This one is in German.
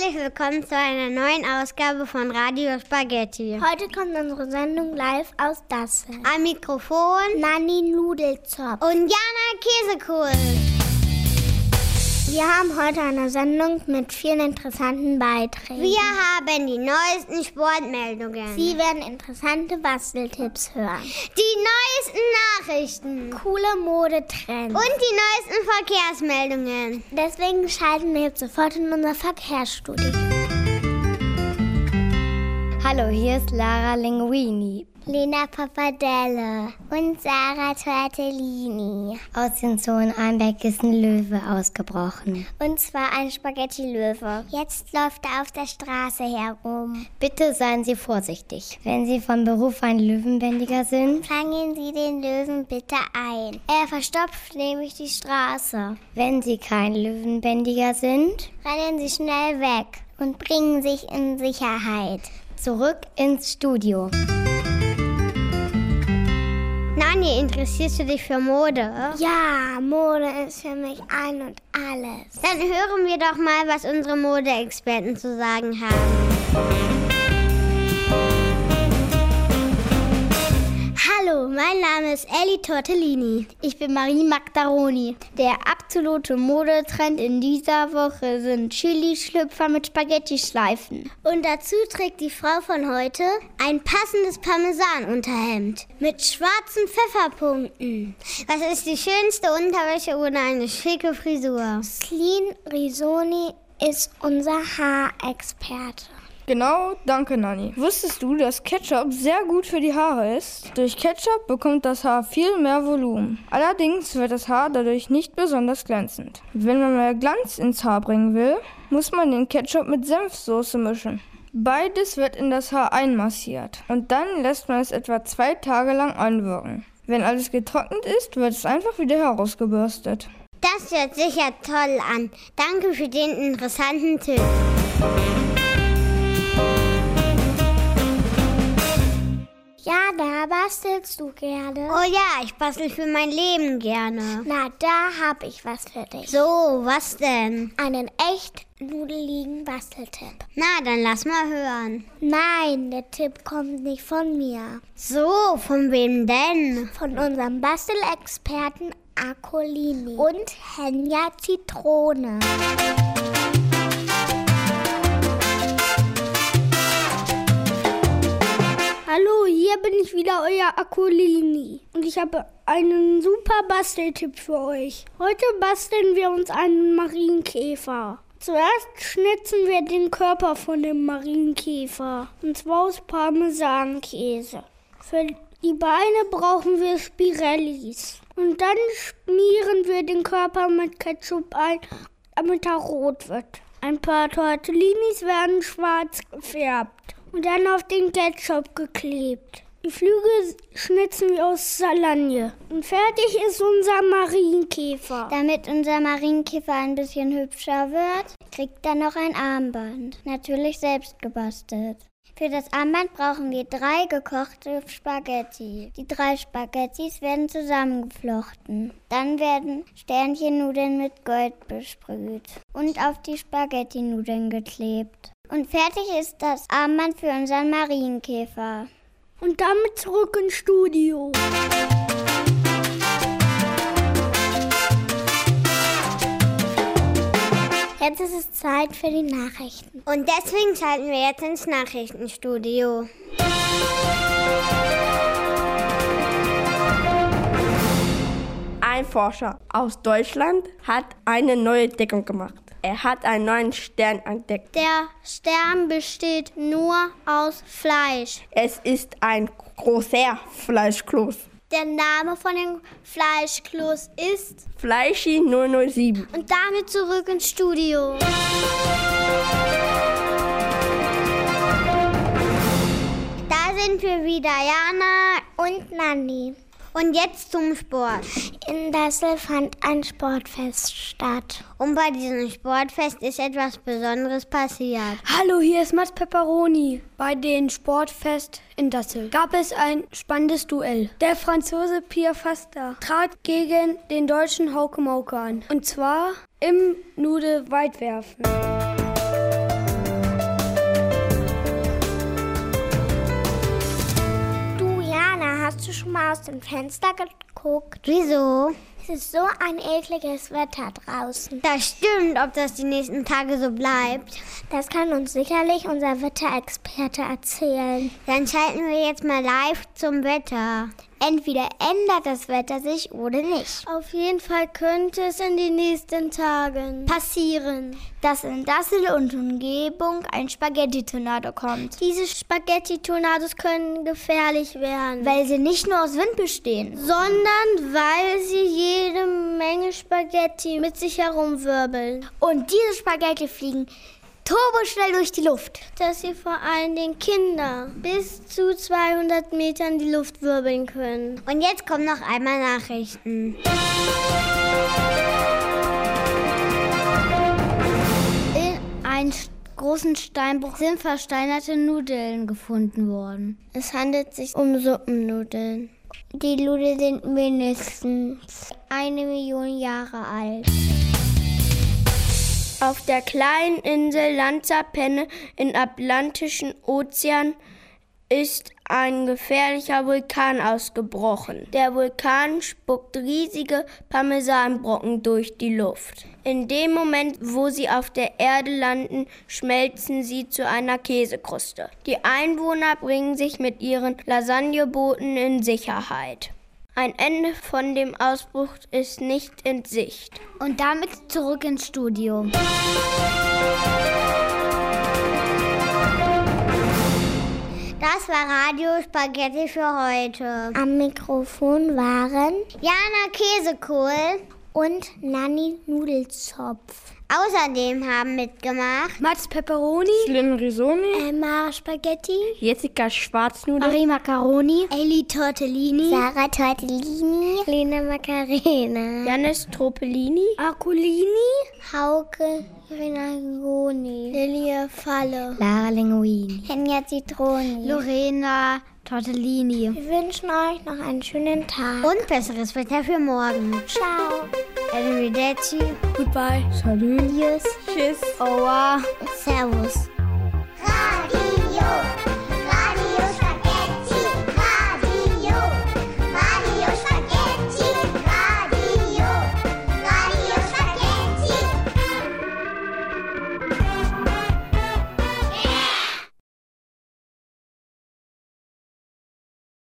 Herzlich willkommen zu einer neuen Ausgabe von Radio Spaghetti. Heute kommt unsere Sendung live aus Dassel. Am Mikrofon Nanni Nudelzopf und Jana Käsekohl. Wir haben heute eine Sendung mit vielen interessanten Beiträgen. Wir haben die neuesten Sportmeldungen. Sie werden interessante Basteltipps hören. Die neuesten Nachrichten. Coole Modetrends. Und die neuesten Verkehrsmeldungen. Deswegen schalten wir jetzt sofort in unser Verkehrsstudio. Hallo, hier ist Lara Linguini. Lena Papadelle und Sarah Tortellini. Aus den Zonen Einbeck ist ein Löwe ausgebrochen. Und zwar ein Spaghetti-Löwe. Jetzt läuft er auf der Straße herum. Bitte seien Sie vorsichtig. Wenn Sie von Beruf ein Löwenbändiger sind, fangen Sie den Löwen bitte ein. Er verstopft nämlich die Straße. Wenn Sie kein Löwenbändiger sind, rennen Sie schnell weg und bringen sich in Sicherheit. Zurück ins Studio. Nani, interessierst du dich für Mode? Ja, Mode ist für mich ein und alles. Dann hören wir doch mal, was unsere Modeexperten zu sagen haben. Mein Name ist Ellie Tortellini. Ich bin Marie Magdaroni. Der absolute Modetrend in dieser Woche sind Chili-Schlüpfer mit Spaghetti-Schleifen. Und dazu trägt die Frau von heute ein passendes Parmesanunterhemd mit schwarzen Pfefferpunkten. Was ist die schönste Unterwäsche ohne eine schicke Frisur? Slin Risoni ist unser Haarexperte. Genau, danke Nani. Wusstest du, dass Ketchup sehr gut für die Haare ist? Durch Ketchup bekommt das Haar viel mehr Volumen. Allerdings wird das Haar dadurch nicht besonders glänzend. Wenn man mehr Glanz ins Haar bringen will, muss man den Ketchup mit Senfsoße mischen. Beides wird in das Haar einmassiert und dann lässt man es etwa zwei Tage lang anwirken. Wenn alles getrocknet ist, wird es einfach wieder herausgebürstet. Das hört sicher toll an. Danke für den interessanten Tipp. Bastelst du gerne. Oh ja, ich bastel für mein Leben gerne. Na, da hab ich was für dich. So, was denn? Einen echt nudeligen Basteltipp. Na, dann lass mal hören. Nein, der Tipp kommt nicht von mir. So, von wem denn? Von unserem Bastelexperten Akolini und Henja Zitrone. Hier bin ich wieder, euer Akolini. Und ich habe einen super Basteltipp für euch. Heute basteln wir uns einen Marienkäfer. Zuerst schnitzen wir den Körper von dem Marienkäfer. Und zwar aus Parmesankäse. Für die Beine brauchen wir Spirellis. Und dann schmieren wir den Körper mit Ketchup ein, damit er rot wird. Ein paar Tortellinis werden schwarz gefärbt und dann auf den Ketchup geklebt. Die Flügel schnitzen wir aus Salagne. Und fertig ist unser Marienkäfer. Damit unser Marienkäfer ein bisschen hübscher wird, kriegt er noch ein Armband. Natürlich selbst gebastelt. Für das Armband brauchen wir drei gekochte Spaghetti. Die drei Spaghettis werden zusammengeflochten. Dann werden Sternchennudeln mit Gold besprüht und auf die Spaghetti-Nudeln geklebt. Und fertig ist das Armband für unseren Marienkäfer. Und damit zurück ins Studio. Jetzt ist es Zeit für die Nachrichten. Und deswegen schalten wir jetzt ins Nachrichtenstudio. Ein Forscher aus Deutschland hat eine neue Entdeckung gemacht. Er hat einen neuen Stern entdeckt. Der Stern besteht nur aus Fleisch. Es ist ein großer Fleischkloß. Der Name von dem Fleischkloß ist Fleischi 007. Und damit zurück ins Studio. Da sind wir wieder, Jana und Nanni. Und jetzt zum Sport. In Dassel fand ein Sportfest statt. Und bei diesem Sportfest ist etwas Besonderes passiert. Hallo, hier ist Mats Pepperoni. Bei dem Sportfest in Dassel gab es ein spannendes Duell. Der Franzose Pierre Faster trat gegen den deutschen Hauke Mauke an. Und zwar im Nude-Weitwerfen. Aus dem Fenster geguckt? Wieso? Es ist so ein ekliges Wetter draußen. Das stimmt, ob das die nächsten Tage so bleibt. Das kann uns sicherlich unser Wetterexperte erzählen. Dann schalten wir jetzt mal live zum Wetter. Entweder ändert das Wetter sich oder nicht. Auf jeden Fall könnte es in den nächsten Tagen passieren, dass in Dassel und Umgebung ein Spaghetti-Tornado kommt. Diese Spaghetti-Tornados können gefährlich werden, weil sie nicht nur aus Wind bestehen, sondern weil sie jede Menge Spaghetti mit sich herumwirbeln. Und diese Spaghetti fliegen turboschnell durch die Luft. Dass sie vor allen Dingen Kinder bis zu 200 Metern die Luft wirbeln können. Und jetzt kommen noch einmal Nachrichten. In einem großen Steinbruch sind versteinerte Nudeln gefunden worden. Es handelt sich um Suppennudeln. Die Nudeln sind mindestens eine Million Jahre alt. Auf der kleinen Insel Lanzapenne im Atlantischen Ozean ist ein gefährlicher Vulkan ausgebrochen. Der Vulkan spuckt riesige Parmesanbrocken durch die Luft. In dem Moment, wo sie auf der Erde landen, schmelzen sie zu einer Käsekruste. Die Einwohner bringen sich mit ihren Lasagnebooten in Sicherheit. Ein Ende von dem Ausbruch ist nicht in Sicht. Und damit zurück ins Studio. Das war Radio Spaghetti für heute. Am Mikrofon waren Jana Käsekohl und Nanni Nudelzopf. Außerdem haben mitgemacht Mats Pepperoni, Slim Risoni, Emma Spaghetti, Jessica Schwarznudel, Marie Macaroni, Ellie Tortellini, Sarah Tortellini, Lena Macarena, Janis Tropellini, Akulini, Hauke Renagoni, Lilia Falle, Lara Linguini, Henja Zitroni, Lorena Tortellini. Wir wünschen euch noch einen schönen Tag. und besseres Wetter für morgen. Ciao. Arrivederci. Goodbye, Salut. Tschüss. Tschüss. Aua. Servus.